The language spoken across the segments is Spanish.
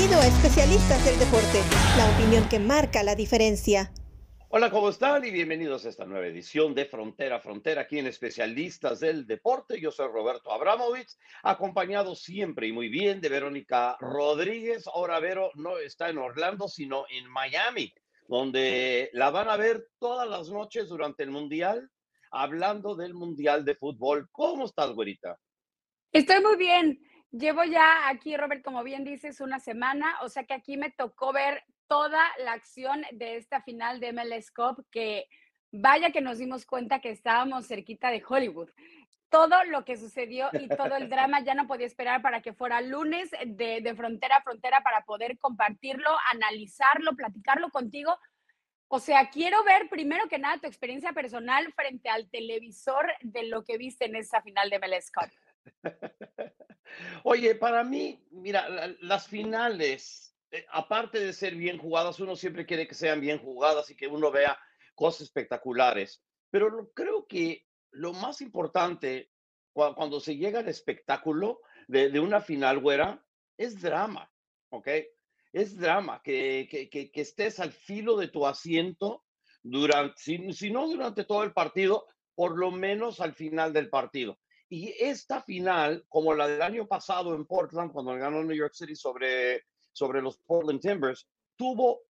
Bienvenido a Especialistas del Deporte, la opinión que marca la diferencia. Hola, ¿cómo están? Y bienvenidos a esta nueva edición de Frontera a Frontera aquí en Especialistas del Deporte. Yo soy Roberto Abramovich, acompañado siempre y muy bien de Verónica Rodríguez. Ahora Vero no está en Orlando, sino en Miami, donde la van a ver todas las noches durante el Mundial, hablando del Mundial de Fútbol. ¿Cómo estás, güerita? Estoy muy bien. Llevo ya aquí, Robert, como bien dices, una semana, o sea que aquí me tocó ver toda la acción de esta final de MLS Cup, que vaya que nos dimos cuenta que estábamos cerquita de Hollywood. Todo lo que sucedió y todo el drama ya no podía esperar para que fuera lunes de, de frontera a frontera para poder compartirlo, analizarlo, platicarlo contigo. O sea, quiero ver primero que nada tu experiencia personal frente al televisor de lo que viste en esa final de MLS Cup. Oye, para mí, mira, las finales, eh, aparte de ser bien jugadas, uno siempre quiere que sean bien jugadas y que uno vea cosas espectaculares. Pero creo que lo más importante cuando se llega al espectáculo de, una final, güera, es drama, ¿ok? Es drama, que, que, estés al filo de tu asiento durante, si no durante todo el partido, por lo menos al final del partido. Y esta final, como la del año pasado en Portland, cuando ganó New York City sobre, sobre los Portland Timbers, tuvo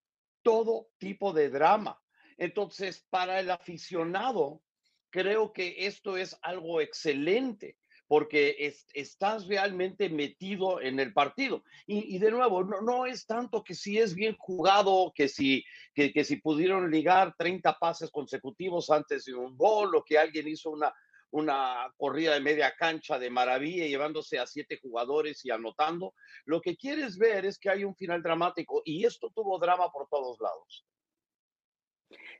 todo tipo de drama. Entonces, para el aficionado, creo que esto es algo excelente porque estás realmente metido en el partido. Y, de nuevo, no, no, es tanto que si es bien jugado, que si, que, que si pudieron ligar 30 pases consecutivos antes de un gol o que alguien hizo una, una corrida de media cancha de maravilla, llevándose a siete jugadores y anotando. Lo que quieres ver es que hay un final dramático y esto tuvo drama por todos lados.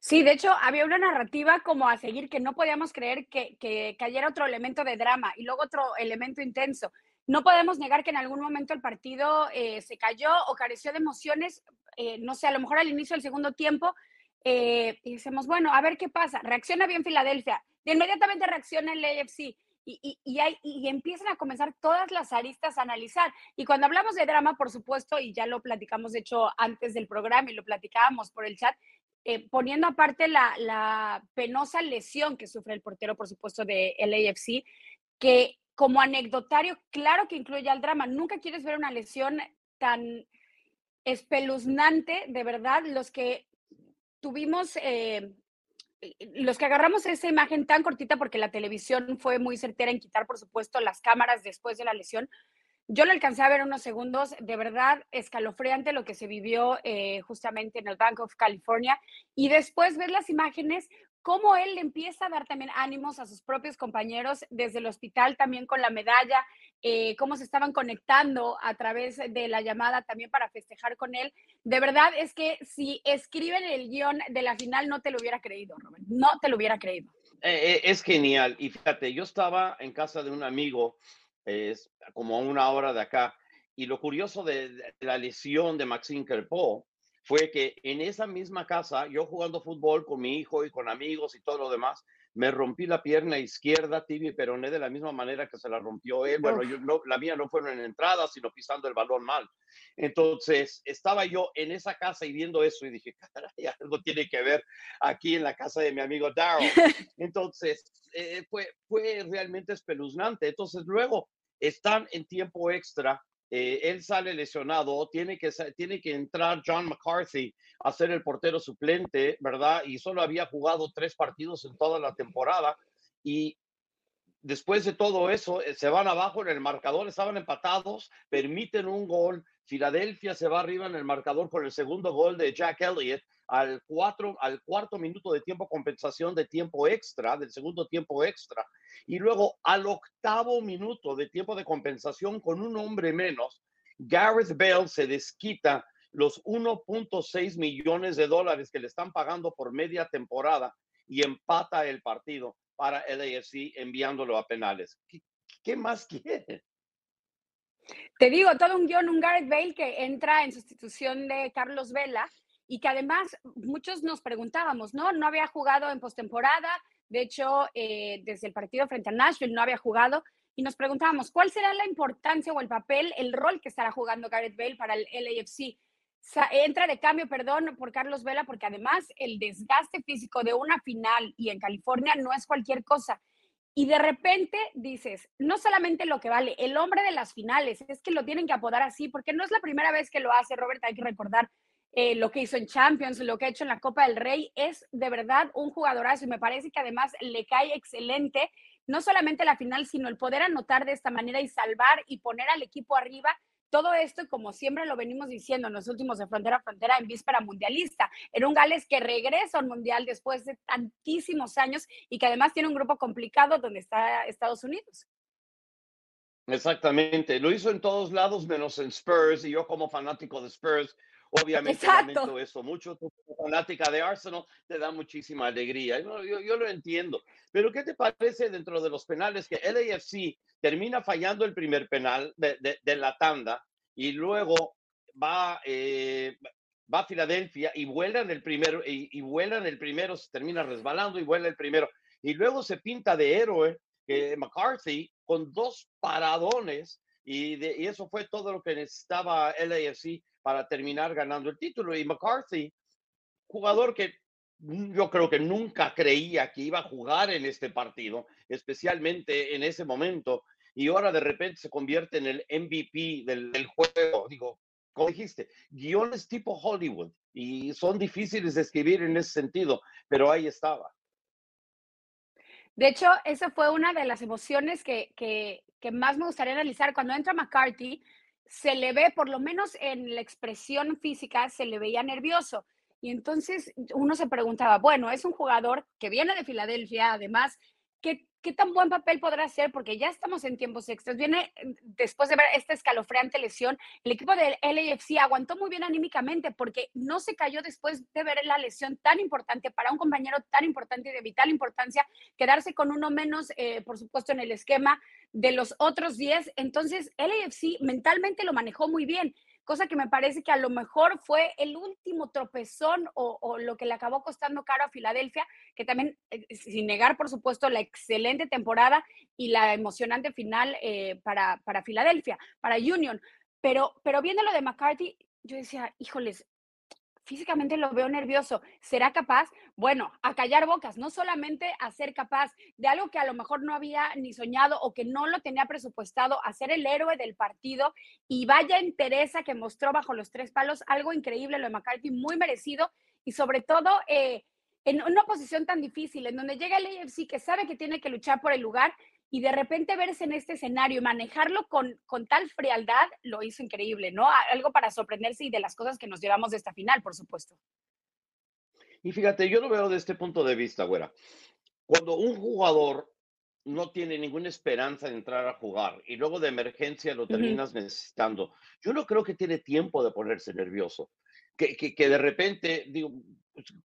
Sí, de hecho, había una narrativa como a seguir que no podíamos creer que, que cayera otro elemento de drama y luego otro elemento intenso. No podemos negar que en algún momento el partido eh, se cayó o careció de emociones, eh, no sé, a lo mejor al inicio del segundo tiempo, eh, y decimos, bueno, a ver qué pasa. Reacciona bien Filadelfia, de inmediatamente reacciona el AFC. Y, y, hay, y, empiezan a comenzar todas las aristas a analizar. Y cuando hablamos de drama, por supuesto, y ya lo platicamos, de hecho, antes del programa y lo platicábamos por el chat, eh, poniendo aparte la, la, penosa lesión que sufre el portero, por supuesto, de LAFC, que como anecdotario, claro que incluye al drama. Nunca quieres ver una lesión tan espeluznante, de verdad. Los que tuvimos eh, los que agarramos esa imagen tan cortita, porque la televisión fue muy certera en quitar, por supuesto, las cámaras después de la lesión, yo lo alcancé a ver unos segundos, de verdad escalofriante lo que se vivió eh, justamente en el Bank of California. Y después ver las imágenes, cómo él empieza a dar también ánimos a sus propios compañeros desde el hospital también con la medalla, eh, cómo se estaban conectando a través de la llamada también para festejar con él. De verdad es que si escriben el guion de la final no te lo hubiera creído, Robert, no te lo hubiera creído. Eh, eh, es genial. Y fíjate, yo estaba en casa de un amigo, es como una hora de acá, y lo curioso de, la lesión de Maxine Kerpo fue que en esa misma casa, yo jugando fútbol con mi hijo y con amigos y todo lo demás, me rompí la pierna izquierda, tibia y peroné de la misma manera que se la rompió él. Bueno, yo, no, la mía no fueron en entrada, sino pisando el balón mal. Entonces, estaba yo en esa casa y viendo eso y dije, caray, algo tiene que ver aquí en la casa de mi amigo Daryl. Entonces, eh, fue, fue realmente espeluznante. Entonces, luego están en tiempo extra eh, él sale lesionado, tiene que, tiene que entrar John McCarthy a ser el portero suplente, ¿verdad? Y solo había jugado tres partidos en toda la temporada. Y después de todo eso, eh, se van abajo en el marcador, estaban empatados, permiten un gol. Filadelfia se va arriba en el marcador con el segundo gol de Jack Elliott al, cuatro, al cuarto minuto de tiempo compensación de tiempo extra, del segundo tiempo extra. Y luego al octavo minuto de tiempo de compensación con un hombre menos, Gareth Bale se desquita los 1.6 millones de dólares que le están pagando por media temporada y empata el partido para el AFC enviándolo a penales. ¿Qué, más quiere? Te digo, todo un guion, un Gareth Bale que entra en sustitución de Carlos Vela y que además muchos nos preguntábamos, ¿no? No había jugado en postemporada, de hecho, eh, desde el partido frente a Nashville no había jugado y nos preguntábamos, ¿cuál será la importancia o el papel, el rol que estará jugando Gareth Bale para el LAFC? entra de cambio, perdón, por Carlos Vela, porque además el desgaste físico de una final y en California no es cualquier cosa. Y de repente dices, no solamente lo que vale, el hombre de las finales, es que lo tienen que apodar así, porque no es la primera vez que lo hace, Robert, hay que recordar eh, lo que hizo en Champions, lo que ha hecho en la Copa del Rey, es de verdad un jugadorazo y me parece que además le cae excelente, no solamente la final, sino el poder anotar de esta manera y salvar y poner al equipo arriba todo esto, como siempre lo venimos diciendo en los últimos de frontera a frontera en víspera mundialista, era un Gales que regresa al mundial después de tantísimos años y que además tiene un grupo complicado donde está Estados Unidos. Exactamente, lo hizo en todos lados menos en Spurs y yo como fanático de Spurs, obviamente lamento eso mucho. Tu fanática de Arsenal te da muchísima alegría. Yo, yo, lo entiendo. Pero ¿qué te parece dentro de los penales que LAFC termina fallando el primer penal de, de, la tanda y luego va, eh, va a Filadelfia y vuelan el primero, y, y, vuelan el primero, se termina resbalando y vuela el primero. Y luego se pinta de héroe que McCarthy con dos paradones y, de, y, eso fue todo lo que necesitaba LAFC para terminar ganando el título. Y McCarthy, jugador que yo creo que nunca creía que iba a jugar en este partido, especialmente en ese momento, y ahora de repente se convierte en el MVP del, juego. Digo, como dijiste, guiones tipo Hollywood, y son difíciles de escribir en ese sentido, pero ahí estaba. De hecho, esa fue una de las emociones que, que, más me gustaría analizar. Cuando entra McCarthy, se le ve, por lo menos en la expresión física, se le veía nervioso. Y entonces uno se preguntaba, bueno, es un jugador que viene de Filadelfia, además, ¿qué, ¿qué tan buen papel podrá hacer? Porque ya estamos en tiempos extras. Viene mm, después de ver esta escalofriante lesión, el equipo del LAFC aguantó muy bien anímicamente porque no se cayó después de ver la lesión tan importante para un compañero tan importante y de vital importancia, quedarse con uno menos, eh, por supuesto, en el esquema de los otros 10. Entonces, LAFC mentalmente lo manejó muy bien cosa que me parece que a lo mejor fue el último tropezón o, lo que le acabó costando caro a Filadelfia, que también, eh, sin negar, por supuesto, la excelente temporada y la emocionante final eh, para, para Filadelfia, para Union. Pero, pero viendo lo de McCarthy, yo decía, híjoles, físicamente lo veo nervioso. ¿Será capaz? Bueno, a callar bocas, no solamente a ser capaz de algo que a lo mejor no había ni soñado o que no lo tenía presupuestado, a ser el héroe del partido y vaya entereza que mostró bajo los tres palos, algo increíble lo de McCarthy, muy merecido y sobre todo eh, en una posición tan difícil, en donde llega el AFC que sabe que tiene que luchar por el lugar y de repente verse en este escenario y manejarlo con, con tal frialdad lo hizo increíble, ¿no? Algo para sorprenderse y de las cosas que nos llevamos de esta final, por supuesto. Y fíjate, yo lo veo de este punto de vista, güera. Cuando un jugador no tiene ninguna esperanza de entrar a jugar y luego de emergencia lo terminas necesitando, yo no creo que tiene tiempo de ponerse nervioso. Que, que, que de repente, digo,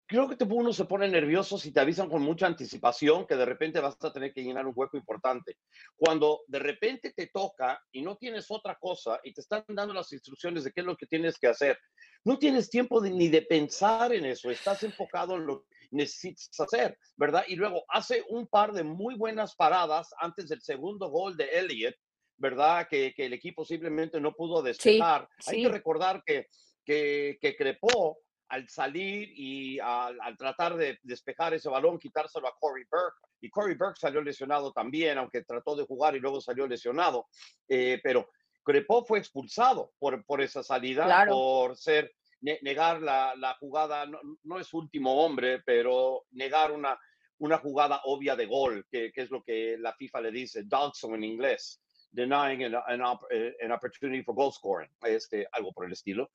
creo que uno se pone nervioso si te avisan con mucha anticipación que de repente vas a tener que llenar un hueco importante. Cuando de repente te toca y no tienes otra cosa y te están dando las instrucciones de qué es lo que tienes que hacer, no tienes tiempo ni de pensar en eso, estás enfocado en lo que necesitas hacer, ¿verdad? Y luego hace un par de muy buenas paradas antes del segundo gol de Elliot, ¿verdad? Que, que el equipo simplemente no pudo despejar. Hay que recordar que, que, que Crepó al salir y al, tratar de despejar ese balón, quitárselo a Corey Burke. Y Corey Burke salió lesionado también, aunque trató de jugar y luego salió lesionado. Eh, pero Crepó fue expulsado por, por esa salida, por ser negar la, la jugada, no, es último hombre, pero negar una, una jugada obvia de gol, que, que es lo que la FIFA le dice, dodson en inglés denying an, an, eh, an, opportunity for goal scoring, este, algo por el estilo.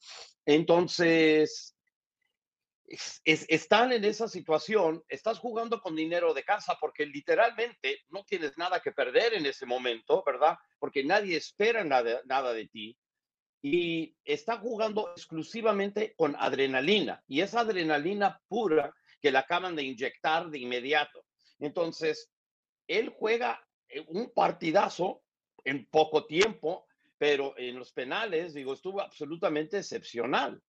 Entonces, están en esa situación, estás jugando con dinero de casa porque literalmente no tienes nada que perder en ese momento, ¿verdad? Porque nadie espera nada, nada de ti. Y está jugando exclusivamente con adrenalina y es adrenalina pura que le acaban de inyectar de inmediato. Entonces, él juega eh, un partidazo en poco tiempo, pero en los penales, digo, estuvo absolutamente excepcional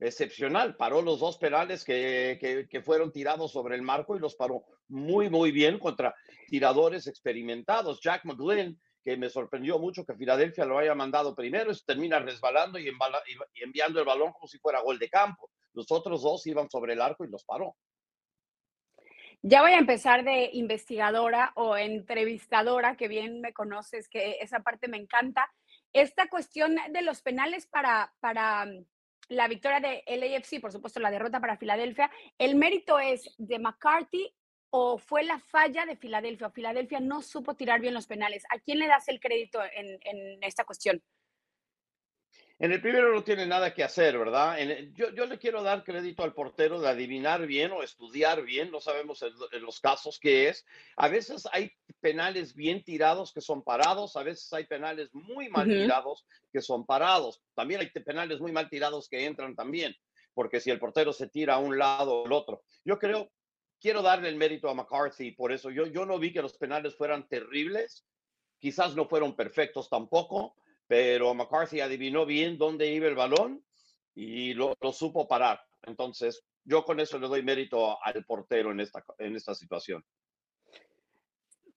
excepcional. Paró los dos penales que, que, fueron tirados sobre el marco y los paró muy, muy bien contra tiradores experimentados. Jack McGlynn, que me sorprendió mucho que Filadelfia lo haya mandado primero, y termina resbalando y, y enviando el balón como si fuera gol de campo. Los otros dos iban sobre el arco y los paró. Ya voy a empezar de investigadora o entrevistadora, que bien me conoces, que esa parte me encanta. Esta cuestión de los penales para, para la victoria de LAFC, por supuesto la derrota para Filadelfia, ¿el mérito es de McCarthy o fue la falla de Filadelfia? Filadelfia no supo tirar bien los penales. ¿A quién le das el crédito en, en esta cuestión? En el primero no tiene nada que hacer, ¿verdad? yo, yo, le quiero dar crédito al portero de adivinar bien o estudiar bien, no sabemos en, los casos qué es. A veces hay penales bien tirados que son parados, a veces hay penales muy mal tirados que son parados. También hay penales muy mal tirados que entran también, porque si el portero se tira a un lado o al otro. Yo creo, quiero darle el mérito a McCarthy, por eso yo, yo no vi que los penales fueran terribles, quizás no fueron perfectos tampoco pero McCarthy adivinó bien dónde iba el balón y lo, supo parar. Entonces, yo con eso le doy mérito al portero en esta, en esta situación.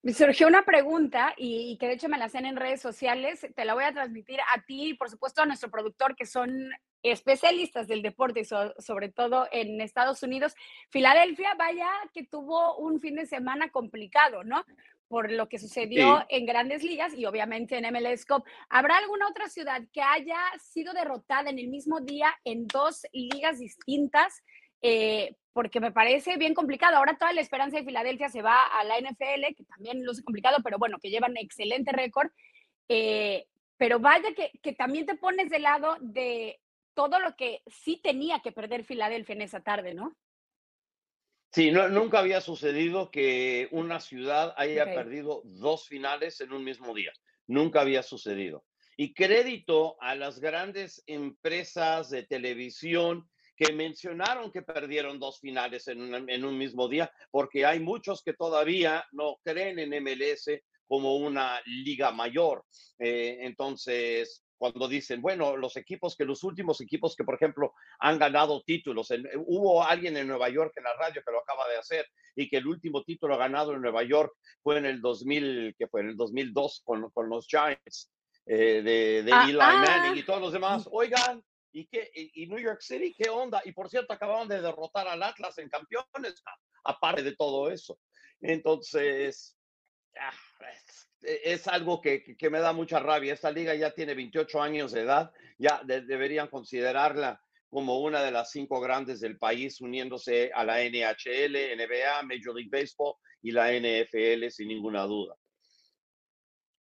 Me surgió una pregunta y, que de hecho me la hacen en redes sociales. Te la voy a transmitir a ti y por supuesto a nuestro productor, que son especialistas del deporte y sobre todo en Estados Unidos. Filadelfia, vaya que tuvo un fin de semana complicado, ¿no? Por lo que sucedió en grandes ligas y obviamente en MLS Cup. ¿Habrá alguna otra ciudad que haya sido derrotada en el mismo día en dos ligas distintas? Eh, porque me parece bien complicado. Ahora toda la esperanza de Filadelfia se va a la NFL, que también luce complicado, pero bueno, que llevan excelente récord. Eh, pero vaya que, que también te pones de lado de todo lo que sí tenía que perder Filadelfia en esa tarde, ¿no? Sí, no, nunca había sucedido que una ciudad haya perdido dos finales en un mismo día. Nunca había sucedido. Y crédito a las grandes empresas de televisión que mencionaron que perdieron dos finales en, en un mismo día, porque hay muchos que todavía no creen en MLS como una liga mayor. Eh, entonces, cuando dicen, bueno, los equipos que los últimos equipos que, por ejemplo, han ganado títulos, hubo alguien en Nueva York en la radio que lo acaba de hacer y que el último título ganado en Nueva York fue en el 2000, que fue en el 2002 con, con los Giants eh, de, de ah, Eli ah. Manning y todos los demás. Oigan, ¿y, qué, y, New York City qué onda? Y por cierto, acababan de derrotar al Atlas en campeones, aparte de todo eso. Entonces, ah, es algo que, que, me da mucha rabia. Esta liga ya tiene 28 años de edad, ya deberían considerarla como una de las cinco grandes del país, uniéndose a la NHL, NBA, Major League Baseball y la NFL sin ninguna duda.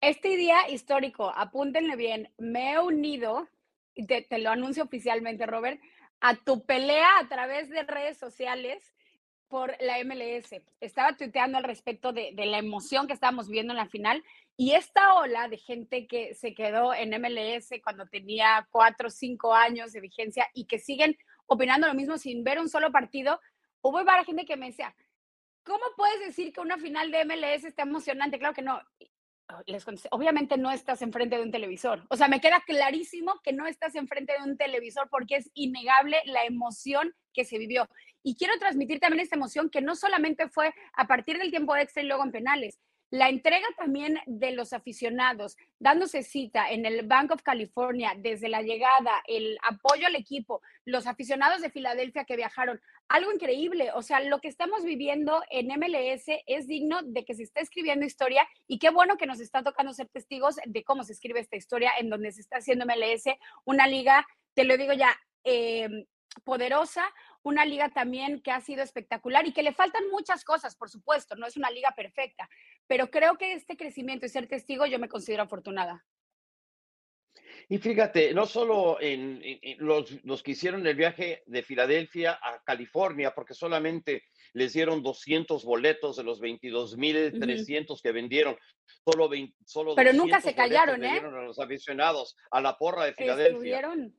Este día histórico, apúntenle bien, me he unido, te, te lo anuncio oficialmente, Robert, a tu pelea a través de redes sociales por la MLS. Estaba tuiteando al respecto de, la emoción que estábamos viendo en la final y esta ola de gente que se quedó en MLS cuando tenía cuatro o cinco años de vigencia y que siguen opinando lo mismo sin ver un solo partido, hubo varias gente que me decía, ¿cómo puedes decir que una final de MLS está emocionante? Claro que no. Oh, obviamente no estás enfrente de un televisor. O sea, me queda clarísimo que no estás enfrente de un televisor porque es innegable la emoción que se vivió. Y quiero transmitir también esta emoción que no solamente fue a partir del tiempo extra y luego en penales, la entrega también de los aficionados, dándose cita en el Bank of California desde la llegada, el apoyo al equipo, los aficionados de Filadelfia que viajaron, algo increíble. O sea, lo que estamos viviendo en MLS es digno de que se esté escribiendo historia y qué bueno que nos está tocando ser testigos de cómo se escribe esta historia en donde se está haciendo MLS una liga, te lo digo ya, eh, poderosa, una liga también que ha sido espectacular y que le faltan muchas cosas, por supuesto, no es una liga perfecta, pero creo que este crecimiento y ser testigo yo me considero afortunada. Y fíjate, no solo en, los, los, que hicieron el viaje de Filadelfia a California, porque solamente les dieron 200 boletos de los 22.300 que vendieron, solo, 20, solo Pero nunca se callaron, ¿eh? a los aficionados a la porra de Filadelfia. Estuvieron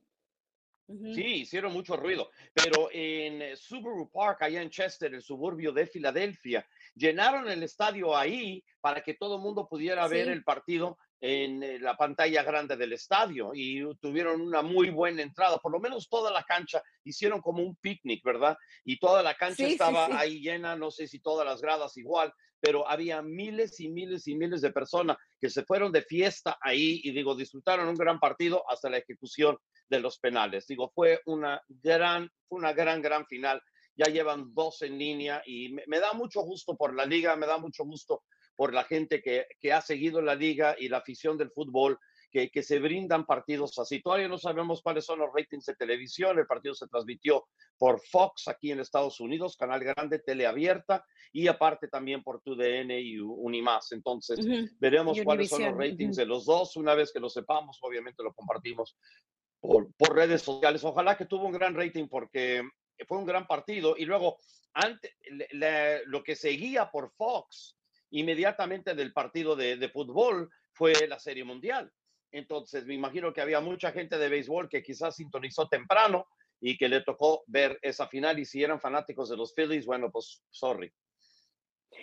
Sí, hicieron mucho ruido, pero en eh, Subaru Park, allá en Chester, el suburbio de Filadelfia, llenaron el estadio ahí para que todo el mundo pudiera ver el partido en eh, la pantalla grande del estadio y tuvieron una muy buena entrada, por lo menos toda la cancha hicieron como un picnic, ¿verdad? Y toda la cancha estaba ahí llena, no sé si todas las gradas igual, pero había miles y miles y miles de personas que se fueron de fiesta ahí y digo, disfrutaron un gran partido hasta la ejecución de los penales. Digo, fue una gran, una gran, gran final. Ya llevan dos en línea y me da mucho gusto por la liga, me da mucho gusto por la gente que, que ha seguido la liga y la afición del fútbol, que, que, se brindan partidos así. Todavía no sabemos cuáles son los ratings de televisión. El partido se transmitió por Fox aquí en Estados Unidos, canal grande, teleabierta, y aparte también por TUDN y Unimás. Entonces, veremos cuáles son los ratings de los dos. Una vez que lo sepamos, obviamente lo compartimos por, por redes sociales. Ojalá que tuvo un gran rating porque fue un gran partido. Y luego, antes, lo que seguía por Fox inmediatamente del partido de, fútbol fue la Serie Mundial. Entonces, me imagino que había mucha gente de béisbol que quizás sintonizó temprano y que le tocó ver esa final. Y si eran fanáticos de los Phillies, bueno, pues sorry.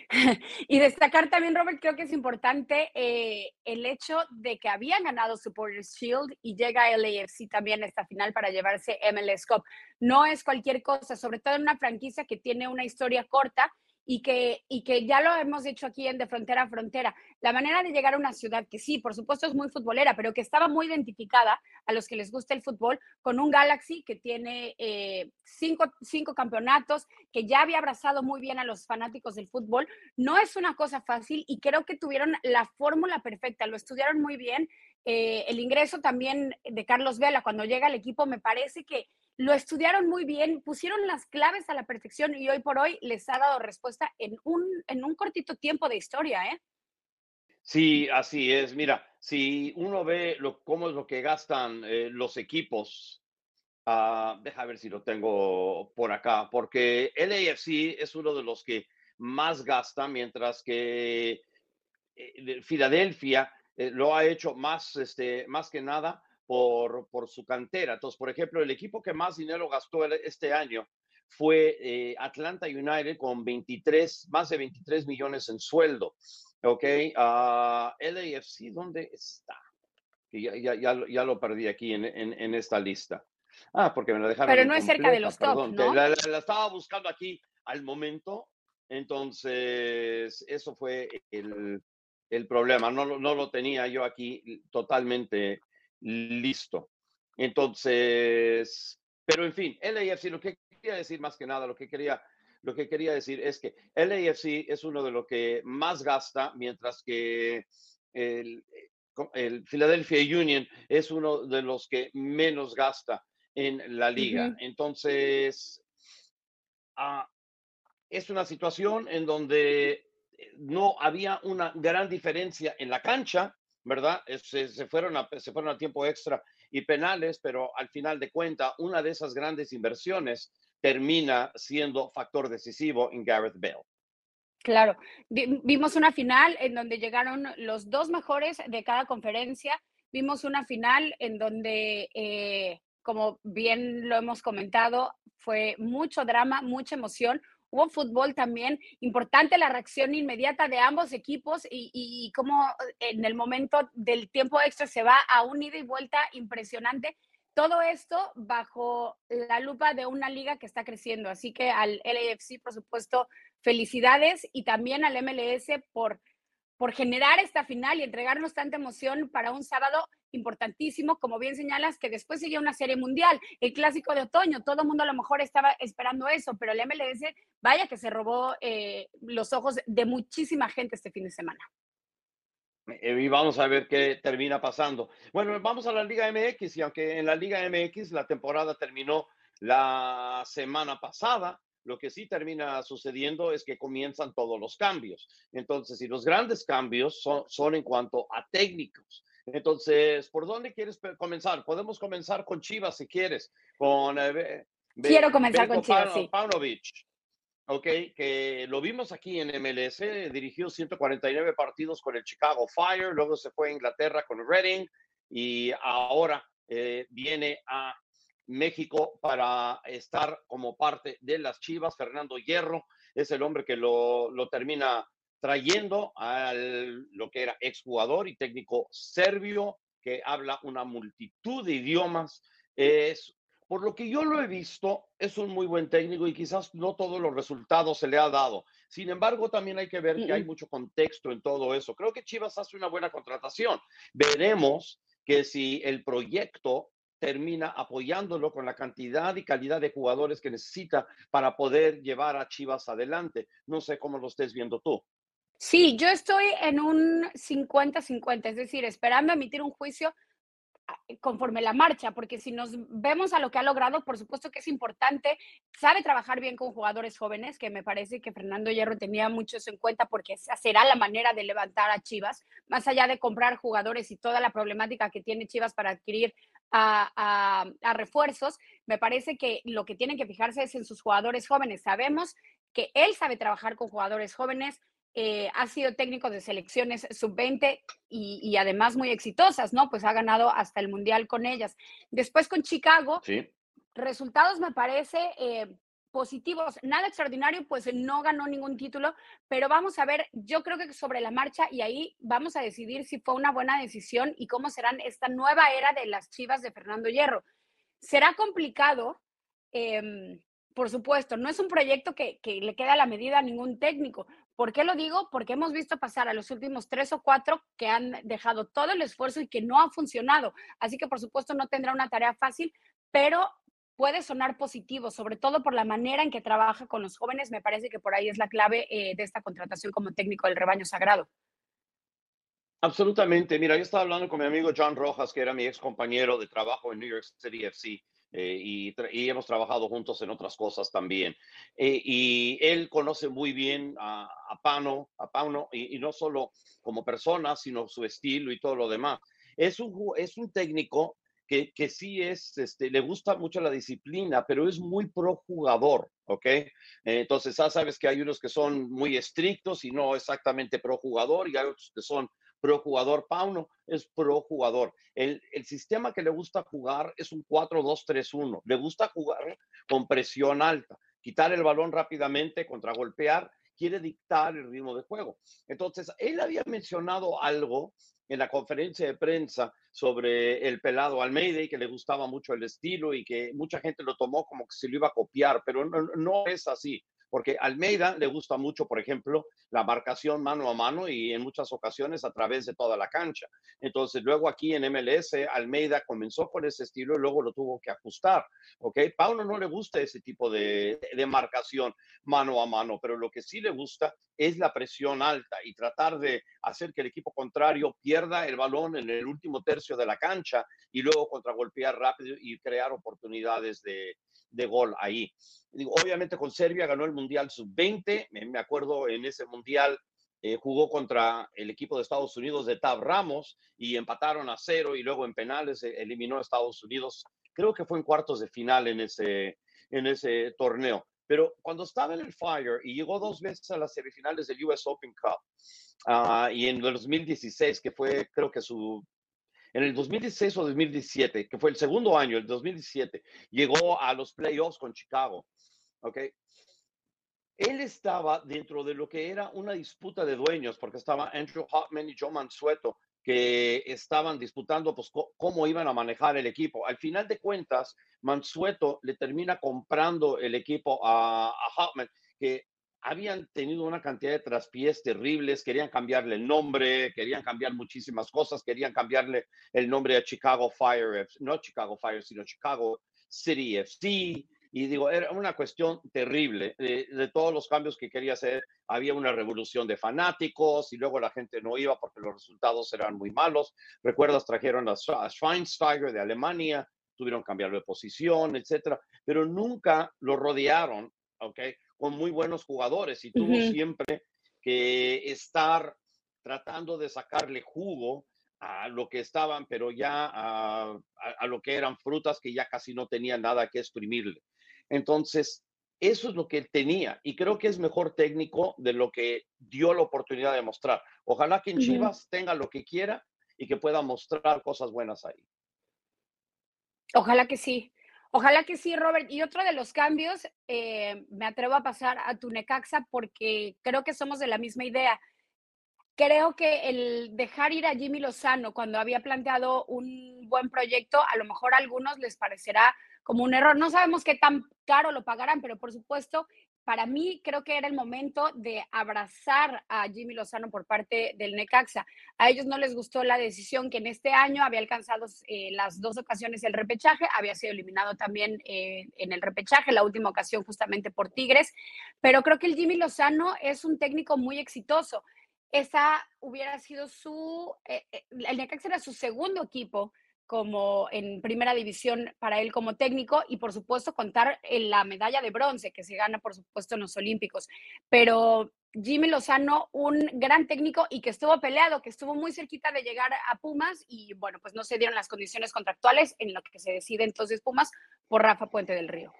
Y destacar también, Robert, creo que es importante eh, el hecho de que habían ganado Supporters Shield y llega el AFC también a esta final para llevarse MLS Cup. No es cualquier cosa, sobre todo en una franquicia que tiene una historia corta y que, y que ya lo hemos dicho aquí en De Frontera a Frontera, la manera de llegar a una ciudad que sí, por supuesto es muy futbolera, pero que estaba muy identificada a los que les gusta el fútbol con un Galaxy que tiene eh, cinco, cinco campeonatos, que ya había abrazado muy bien a los fanáticos del fútbol, no es una cosa fácil y creo que tuvieron la fórmula perfecta, lo estudiaron muy bien. Eh, el ingreso también de Carlos Vela cuando llega al equipo me parece que lo estudiaron muy bien, pusieron las claves a la perfección y hoy por hoy les ha dado respuesta en un, en un cortito tiempo de historia, ¿eh? Sí, así es. Mira, si uno ve lo, cómo es lo que gastan eh, los equipos, uh, deja ver si lo tengo por acá, porque el es uno de los que más gasta, mientras que eh, Filadelfia eh, lo ha hecho más, este, más que nada por, por su cantera. Entonces, por ejemplo, el equipo que más dinero gastó este año fue eh, Atlanta United con 23, más de 23 millones en sueldo. Ok, uh, LAFC, ¿dónde está? Ya, ya, ya, ya, lo perdí aquí en, en, en, esta lista. Ah, porque me la dejaron. Pero no es cerca de los top, ¿no? La, la, estaba buscando aquí al momento. Entonces, eso fue el, el problema. No, no lo tenía yo aquí totalmente listo. Entonces, pero en fin, LAFC, lo que quería decir más que nada, lo que quería, lo que quería decir es que LAFC es uno de los que más gasta, mientras que el, el Philadelphia Union es uno de los que menos gasta en la liga. Entonces, ah, es una situación en donde no había una gran diferencia en la cancha, ¿verdad? Se, se, fueron a, se fueron a tiempo extra y penales, pero al final de cuenta, una de esas grandes inversiones termina siendo factor decisivo en Gareth Bale. Claro, vimos una final en donde llegaron los dos mejores de cada conferencia, vimos una final en donde, eh, como bien lo hemos comentado, fue mucho drama, mucha emoción, hubo fútbol también, importante la reacción inmediata de ambos equipos y, y cómo en el momento del tiempo extra se va a un ida y vuelta impresionante. Todo esto bajo la lupa de una liga que está creciendo. Así que al LAFC, por supuesto, felicidades y también al MLS por, por generar esta final y entregarnos tanta emoción para un sábado importantísimo, como bien señalas, que después sigue una serie mundial, el clásico de otoño, todo el mundo a lo mejor estaba esperando eso, pero el MLS, vaya que se robó eh, los ojos de muchísima gente este fin de semana. Eh, y vamos a ver qué termina pasando. Bueno, vamos a la Liga MX y aunque en la Liga MX la temporada terminó la semana pasada, lo que sí termina sucediendo es que comienzan todos los cambios. Entonces, y los grandes cambios son, son en cuanto a técnicos. Entonces, ¿por dónde quieres comenzar? Podemos comenzar con Chivas si quieres. Con, eh, Quiero comenzar con Chivas, sí. ok, que lo vimos aquí en MLS, dirigió 149 partidos con el Chicago Fire, luego se fue a Inglaterra con Reading y ahora eh, viene a México para estar como parte de las Chivas. Fernando Hierro es el hombre que lo, lo termina trayendo a lo que era exjugador y técnico serbio que habla una multitud de idiomas. Es, por lo que yo lo he visto, es un muy buen técnico y quizás no todos los resultados se le ha dado. Sin embargo, también hay que ver que hay mucho contexto en todo eso. Creo que Chivas hace una buena contratación. Veremos que si el proyecto termina apoyándolo con la cantidad y calidad de jugadores que necesita para poder llevar a Chivas adelante. No sé cómo lo estés viendo tú. Sí, yo estoy en un 50-50, es decir, esperando emitir un juicio ah, conforme la marcha, porque si nos vemos a lo que ha logrado, por supuesto que es importante, sabe trabajar bien con jugadores jóvenes, que me parece que Fernando Hierro tenía muchos en cuenta porque esa será la manera de levantar a Chivas, más allá de comprar jugadores y toda la problemática que tiene Chivas para adquirir a, refuerzos, me parece que lo que tienen que fijarse es en sus jugadores jóvenes. Sabemos que él sabe trabajar con jugadores jóvenes, eh, ha sido técnico de selecciones sub-20 y, además muy exitosas, ¿no? Pues ha ganado hasta el Mundial con ellas. Después con Chicago, resultados me parece eh, positivos, nada extraordinario, pues no ganó ningún título, pero vamos a ver, yo creo que sobre la marcha y ahí vamos a decidir si fue una buena decisión y cómo serán esta nueva era de las Chivas de Fernando Hierro. Será complicado, em, por supuesto, no es un proyecto que, que le queda a la medida a ningún técnico. ¿Por qué lo digo? Porque hemos visto pasar a los últimos tres o cuatro que han dejado todo el esfuerzo y que no ha funcionado. Así que, por supuesto, no tendrá una tarea fácil, pero puede sonar positivo, sobre todo por la manera en que trabaja con los jóvenes. Me parece que por ahí es la clave eh, de esta contratación como técnico del rebaño sagrado. Absolutamente. Mira, yo estaba hablando con mi amigo John Rojas, que era mi ex compañero de trabajo en New York City FC. Eh, y, hemos trabajado juntos en otras cosas también. Eh, y él conoce muy bien a, Pano, a Pauno, y, y, no solo como persona, sino su estilo y todo lo demás. Es un, es un técnico que, sí es, este, le gusta mucho la disciplina, pero es muy pro jugador, ¿ok? entonces, ya sabes que hay unos que son muy estrictos y no exactamente pro jugador, y hay otros que son pro jugador. Pauno es pro jugador. El, el sistema que le gusta jugar es un 4-2-3-1. Le gusta jugar con presión alta, quitar el balón rápidamente, contragolpear, quiere dictar el ritmo de juego. Entonces, él había mencionado algo en la conferencia de prensa sobre el pelado Almeida y que le gustaba mucho el estilo y que mucha gente lo tomó como que se lo iba a copiar, pero no, no es así porque Almeida le gusta mucho, por ejemplo, la marcación mano a mano y en muchas ocasiones a través de toda la cancha. Entonces, luego aquí en MLS, Almeida comenzó con ese estilo y luego lo tuvo que ajustar, ¿ok? Paulo no le gusta ese tipo de, de marcación mano a mano, pero lo que sí le gusta es la presión alta y tratar de hacer que el equipo contrario pierda el balón en el último tercio de la cancha y luego contragolpear rápido y crear oportunidades de, de gol ahí. obviamente con Serbia ganó el Mundial Sub-20, me acuerdo en ese Mundial eh, jugó contra el equipo de Estados Unidos de Tab Ramos y empataron a cero y luego en penales eh, eliminó a Estados Unidos. Creo que fue en cuartos de final en ese, en ese torneo. Pero cuando estaba en el Fire y llegó dos veces a las semifinales del US Open Cup ah, y en el 2016, que fue creo que su en el 2016 o 2017, que fue el segundo año, el 2017, llegó a los playoffs con Chicago. ¿Ok? Él estaba dentro de lo que era una disputa de dueños, porque estaba Andrew Hotman y Joe Mansueto, que estaban disputando pues, cómo iban a manejar el equipo. Al final de cuentas, Mansueto le termina comprando el equipo a, a que habían tenido una cantidad de traspiés terribles, querían cambiarle el nombre, querían cambiar muchísimas cosas, querían cambiarle el nombre a Chicago Fire, no Chicago Fire, sino Chicago City FC. Y digo, era una cuestión terrible. De, todos los cambios que quería hacer, había una revolución de fanáticos y luego la gente no iba porque los resultados eran muy malos. Recuerdas, trajeron a, Schweinsteiger de Alemania, tuvieron que cambiarlo de posición, etcétera, pero nunca lo rodearon, ¿ok? Con muy buenos jugadores y tuvo siempre que estar tratando de sacarle jugo a lo que estaban, pero ya a, lo que eran frutas que ya casi no tenían nada que exprimirle. Entonces, eso es lo que él tenía y creo que es mejor técnico de lo que dio la oportunidad de mostrar. Ojalá que en Chivas tenga lo que quiera y que pueda mostrar cosas buenas ahí. Ojalá que sí. Ojalá que sí, Robert. Y otro de los cambios, eh, me atrevo a pasar a tu Necaxa porque creo que somos de la misma idea. creo que el dejar ir a Jimmy Lozano cuando había planteado un buen proyecto, a lo mejor a algunos les parecerá como un error. No sabemos qué tan caro lo pagarán, pero por supuesto para mí creo que era el momento de abrazar a Jimmy Lozano por parte del Necaxa. A ellos no les gustó la decisión que en este año había alcanzado eh, las dos ocasiones el repechaje, había sido eliminado también eh, en el repechaje, la última ocasión justamente por Tigres, pero creo que el Jimmy Lozano es un técnico muy exitoso. Esa hubiera sido su, eh, el Necaxa era su segundo equipo como en primera división para él como técnico y por supuesto contar en la medalla de bronce que se gana por supuesto en los Olímpicos. Pero Jimmy Lozano, un gran técnico y que estuvo peleado, que estuvo muy cerquita de llegar a Pumas y bueno, pues no se dieron las condiciones contractuales en lo que se decide entonces Pumas por Rafa Puente del Río.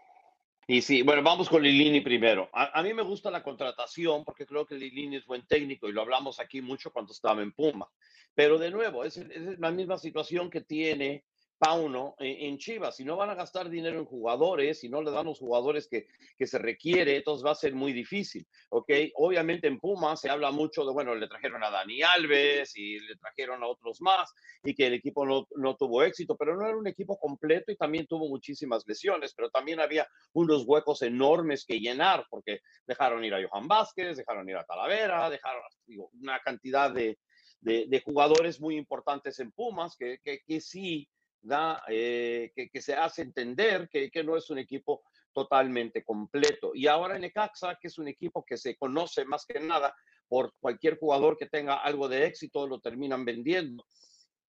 Y sí, bueno, vamos con Lilini primero. A, mí me gusta la contratación porque creo que Lilini es buen técnico y lo hablamos aquí mucho cuando estaba en Puma. Pero de nuevo, es, es la misma situación que tiene Pauno en, Chivas. Si no van a gastar dinero en jugadores, si no le dan los jugadores que, que se requiere, entonces va a ser muy difícil, ¿ok? Obviamente en Puma se habla mucho de, bueno, le trajeron a Dani Alves y le trajeron a otros más y que el equipo no, no tuvo éxito, pero no era un equipo completo y también tuvo muchísimas lesiones, pero también había unos huecos enormes que llenar porque dejaron ir a Johan Vázquez, dejaron ir a Talavera, dejaron digo, una cantidad de, de, jugadores muy importantes en Pumas que, que, que sí da, eh, que, se hace entender que, no es un equipo totalmente completo. Y ahora en Ecaxa, que es un equipo que se conoce más que nada por cualquier jugador que tenga algo de éxito, lo terminan vendiendo.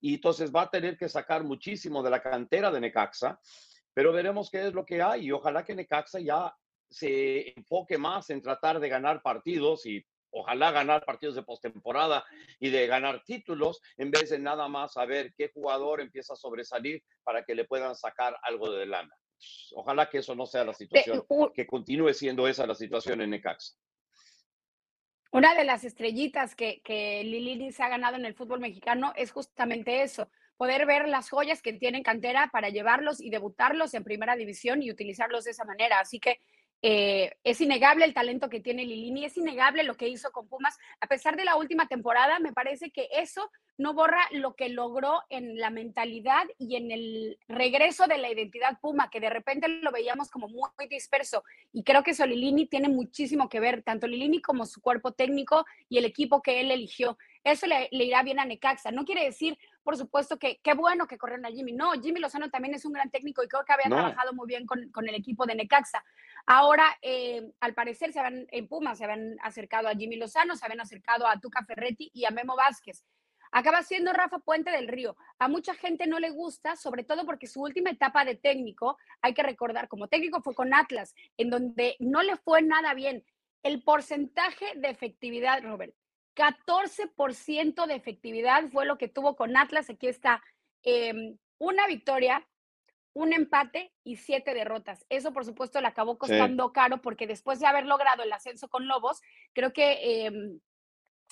Y entonces va a tener que sacar muchísimo de la cantera de Necaxa, pero veremos qué es lo que hay y ojalá que Necaxa ya se enfoque más en tratar de ganar partidos y ojalá ganar partidos de postemporada y de ganar títulos en vez de nada más saber qué jugador empieza a sobresalir para que le puedan sacar algo de lana. Ojalá que eso no sea la situación, que continúe siendo esa la situación en Necaxa. Una de las estrellitas que, que Lilini se ha ganado en el fútbol mexicano es justamente eso, poder ver las joyas que tienen cantera para llevarlos y debutarlos en primera división y utilizarlos de esa manera. Así que eh, es innegable el talento que tiene Lilini, es innegable lo que hizo con Pumas. A pesar de la última temporada, me parece que eso no borra lo que logró en la mentalidad y en el regreso de la identidad Puma, que de repente lo veíamos como muy, disperso. Y creo que eso Lilini tiene muchísimo que ver, tanto Lilini como su cuerpo técnico y el equipo que él eligió. Eso le, irá bien a Necaxa. No quiere decir, por supuesto, que qué bueno que corrieron a Jimmy. No, Jimmy Lozano también es un gran técnico y creo que había trabajado muy bien con, con el equipo de Necaxa. Ahora, eh, al parecer, se habían, en Puma se habían acercado a Jimmy Lozano, se habían acercado a Tuca Ferretti y a Memo Vázquez. Acaba siendo Rafa Puente del Río. A mucha gente no le gusta, sobre todo porque su última etapa de técnico, hay que recordar, como técnico fue con Atlas, en donde no le fue nada bien. El porcentaje de efectividad, Robert, 14% de efectividad fue lo que tuvo con Atlas. Aquí está em, una victoria, un empate y siete derrotas. Eso, por supuesto, le acabó costando caro porque después de haber logrado el ascenso con Lobos, creo que em,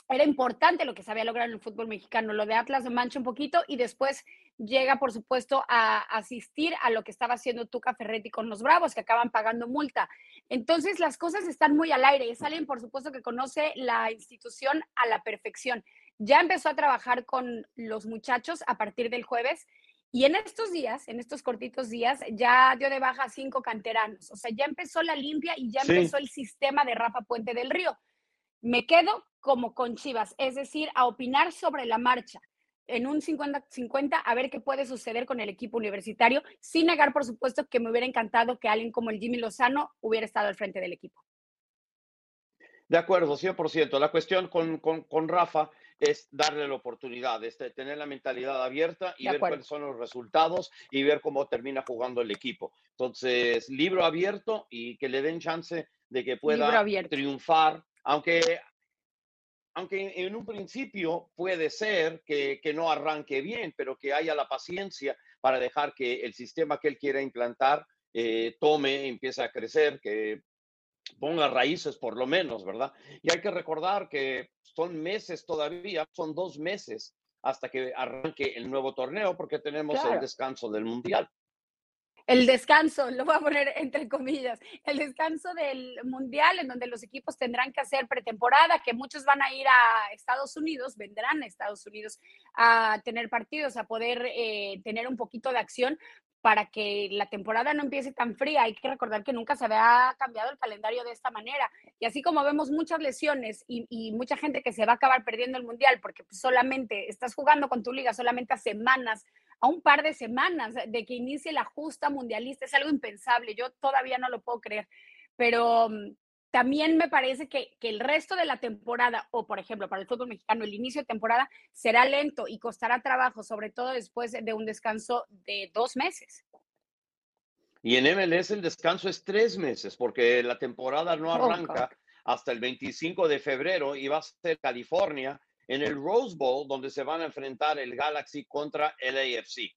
era importante lo que se había logrado en el fútbol mexicano. Lo de Atlas mancha un poquito y después llega, por supuesto, a asistir a lo que estaba haciendo Tuca Ferretti con los Bravos, que acaban pagando multa. Entonces, las cosas están muy al aire. Es alguien, por supuesto, que conoce la institución a la perfección. Ya empezó a trabajar con los muchachos a partir del jueves y en estos días, en estos cortitos días, ya dio de baja cinco canteranos. O sea, ya empezó la limpia y ya empezó el sistema de Rafa Puente del Río. Me quedo como con Chivas, es decir, a opinar sobre la marcha en un 50-50 a ver qué puede suceder con el equipo universitario, sin negar, por supuesto, que me hubiera encantado que alguien como el Jimmy Lozano hubiera estado al frente del equipo. De acuerdo, 100%. La cuestión con, con, con Rafa es darle la oportunidad, es tener la mentalidad abierta y ver cuáles son los resultados y ver cómo termina jugando el equipo. Entonces, libro abierto y que le den chance de que pueda triunfar, aunque, aunque en un principio puede ser que, que no arranque bien, pero que haya la paciencia para dejar que el sistema que él quiera implantar eh, tome, empiece a crecer, que ponga raíces por lo menos, ¿verdad? Y hay que recordar que son meses todavía, son dos meses hasta que arranque el nuevo torneo porque tenemos el descanso del Mundial. el descanso, lo voy a poner entre comillas, el descanso del Mundial, en donde los equipos tendrán que hacer pretemporada, que muchos van a ir a Estados Unidos, vendrán a Estados Unidos a tener partidos, a poder eh, tener un poquito de acción para que la temporada no empiece tan fría. Hay que recordar que nunca se había cambiado el calendario de esta manera. Y así como vemos muchas lesiones y, y mucha gente que se va a acabar perdiendo el Mundial porque solamente estás jugando con tu liga solamente a semanas a un par de semanas de que inicie la justa mundialista. Es algo impensable, yo todavía no lo puedo creer, pero mm, también me parece que, que, el resto de la temporada, o por ejemplo, para el fútbol mexicano, el inicio de temporada será lento y costará trabajo, sobre todo después de un descanso de dos meses. Y en MLS el descanso es tres meses, porque la temporada no arranca hasta el 25 de febrero y va a ser California en el Rose Bowl, donde se van a enfrentar el Galaxy contra el AFC.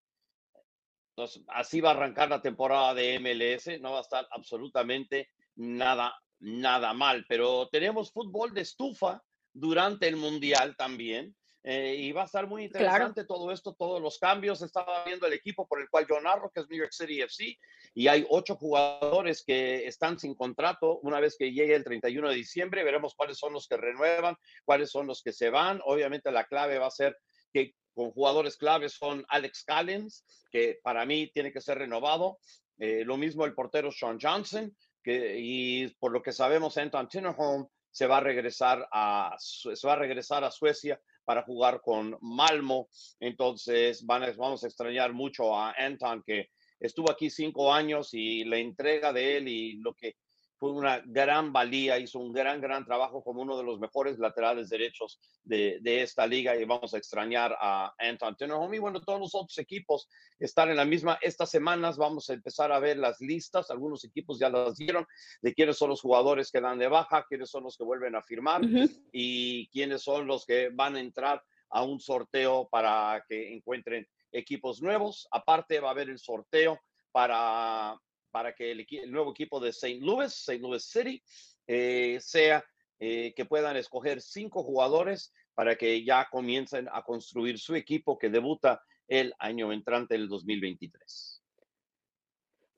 Entonces, así va a arrancar la temporada de MLS, no va a estar absolutamente nada, nada mal, pero tenemos fútbol de estufa durante el Mundial también. Eh, y va a estar muy interesante todo esto, todos los cambios. Estaba viendo el equipo por el cual yo narro, que es New York City FC, y hay ocho jugadores que están sin contrato. Una vez que llegue el 31 de diciembre, veremos cuáles son los que renuevan, cuáles son los que se van. Obviamente la clave va a ser que con jugadores claves son Alex Callens, que para mí tiene que ser renovado. Eh, lo mismo el portero Sean Johnson, y por lo que sabemos, Anton Tinnerholm se va a regresar a, se va a regresar a Suecia para jugar con Malmo. Entonces vamos a extrañar mucho a Anton, que estuvo aquí cinco años y la entrega de él y lo que fue una gran valía, hizo un gran, gran trabajo como uno de los mejores laterales derechos de, de esta liga y vamos a extrañar a Anton Tenorhom y bueno, todos los otros equipos están en la misma. Estas semanas vamos a empezar a ver las listas, algunos equipos ya las dieron, de quiénes son los jugadores que dan de baja, quiénes son los que vuelven a firmar y quiénes son los que van a entrar a un sorteo para que encuentren equipos nuevos. Aparte va a haber el sorteo para para que el, nuevo equipo de St. Louis, St. Louis City, eh, sea eh, que puedan escoger cinco jugadores para que ya comiencen a construir su equipo que debuta el año entrante, el 2023.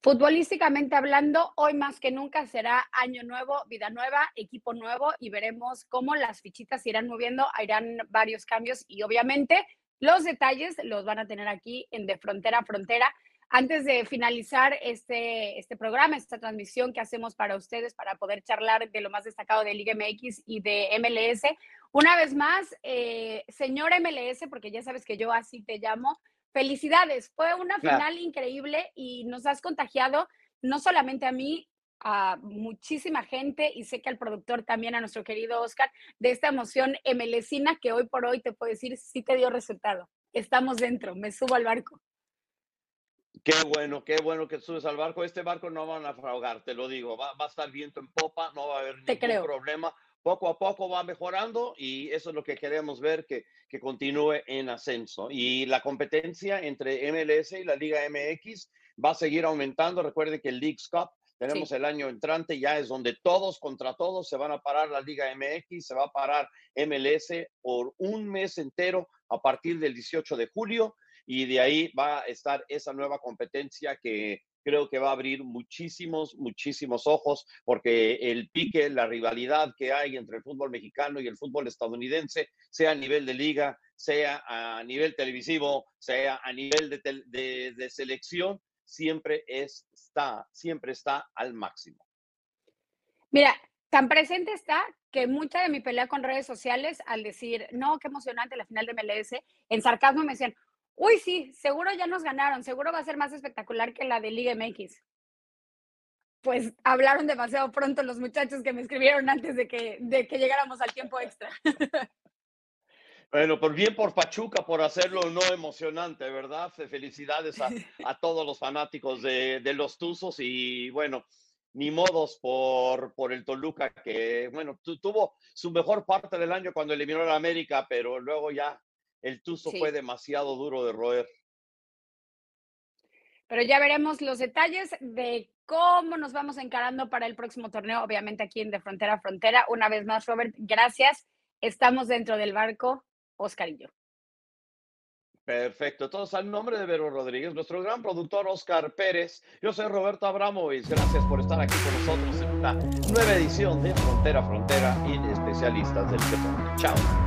Futbolísticamente hablando, hoy más que nunca será año nuevo, vida nueva, equipo nuevo y veremos cómo las fichitas se irán moviendo, irán varios cambios y obviamente los detalles los van a tener aquí en De Frontera a Frontera antes de finalizar este, este programa, esta transmisión que hacemos para ustedes, para poder charlar de lo más destacado de Liga MX y de MLS, una vez más, eh, señor MLS, porque ya sabes que yo así te llamo, felicidades. Fue una final increíble y nos has contagiado no solamente a mí, a muchísima gente y sé que al productor también, a nuestro querido Oscar, de esta emoción MLSina que hoy por hoy te puedo decir sí te dio resultado. Estamos dentro, me subo al barco. Qué bueno, qué bueno que subes al barco. Este barco no va a naufragar, te lo digo. Va, a estar viento en popa, no va a haber ningún problema. Poco a poco va mejorando y eso es lo que queremos ver, que, que continúe en ascenso. Y la competencia entre MLS y la Liga MX va a seguir aumentando. Recuerde que el League's Cup tenemos el año entrante, ya es donde todos contra todos se van a parar la Liga MX, se va a parar MLS por un mes entero a partir del 18 de julio y de ahí va a estar esa nueva competencia que creo que va a abrir muchísimos, muchísimos ojos, porque el pique, la rivalidad que hay entre el fútbol mexicano y el fútbol estadounidense, sea a nivel de liga, sea a nivel televisivo, sea a nivel de, de, selección, siempre está, siempre está al máximo. Mira, tan presente está que mucha de mi pelea con redes sociales, al decir, no, qué emocionante la final de MLS, en sarcasmo me decían, Uy, sí, seguro ya nos ganaron, seguro va a ser más espectacular que la de Liga MX. Pues hablaron demasiado pronto los muchachos que me escribieron antes de que, de que llegáramos al tiempo extra. Bueno, por bien por Pachuca por hacerlo no emocionante, ¿verdad? Felicidades a, a todos los fanáticos de, de, los Tuzos y bueno, ni modos por, por el Toluca que, bueno, tuvo su mejor parte del año cuando eliminó a la América, pero luego ya el tuzo fue demasiado duro de roer. Pero ya veremos los detalles de cómo nos vamos encarando para el próximo torneo, obviamente aquí en De Frontera a Frontera. Una vez más, Robert, gracias. Estamos dentro del barco, Oscar y yo. Perfecto. Todos al nombre de Vero Rodríguez, nuestro gran productor Oscar Pérez. Yo soy Roberto Abramovich. Gracias por estar aquí con nosotros en una nueva edición de Frontera a Frontera y de especialistas del deporte. Chao.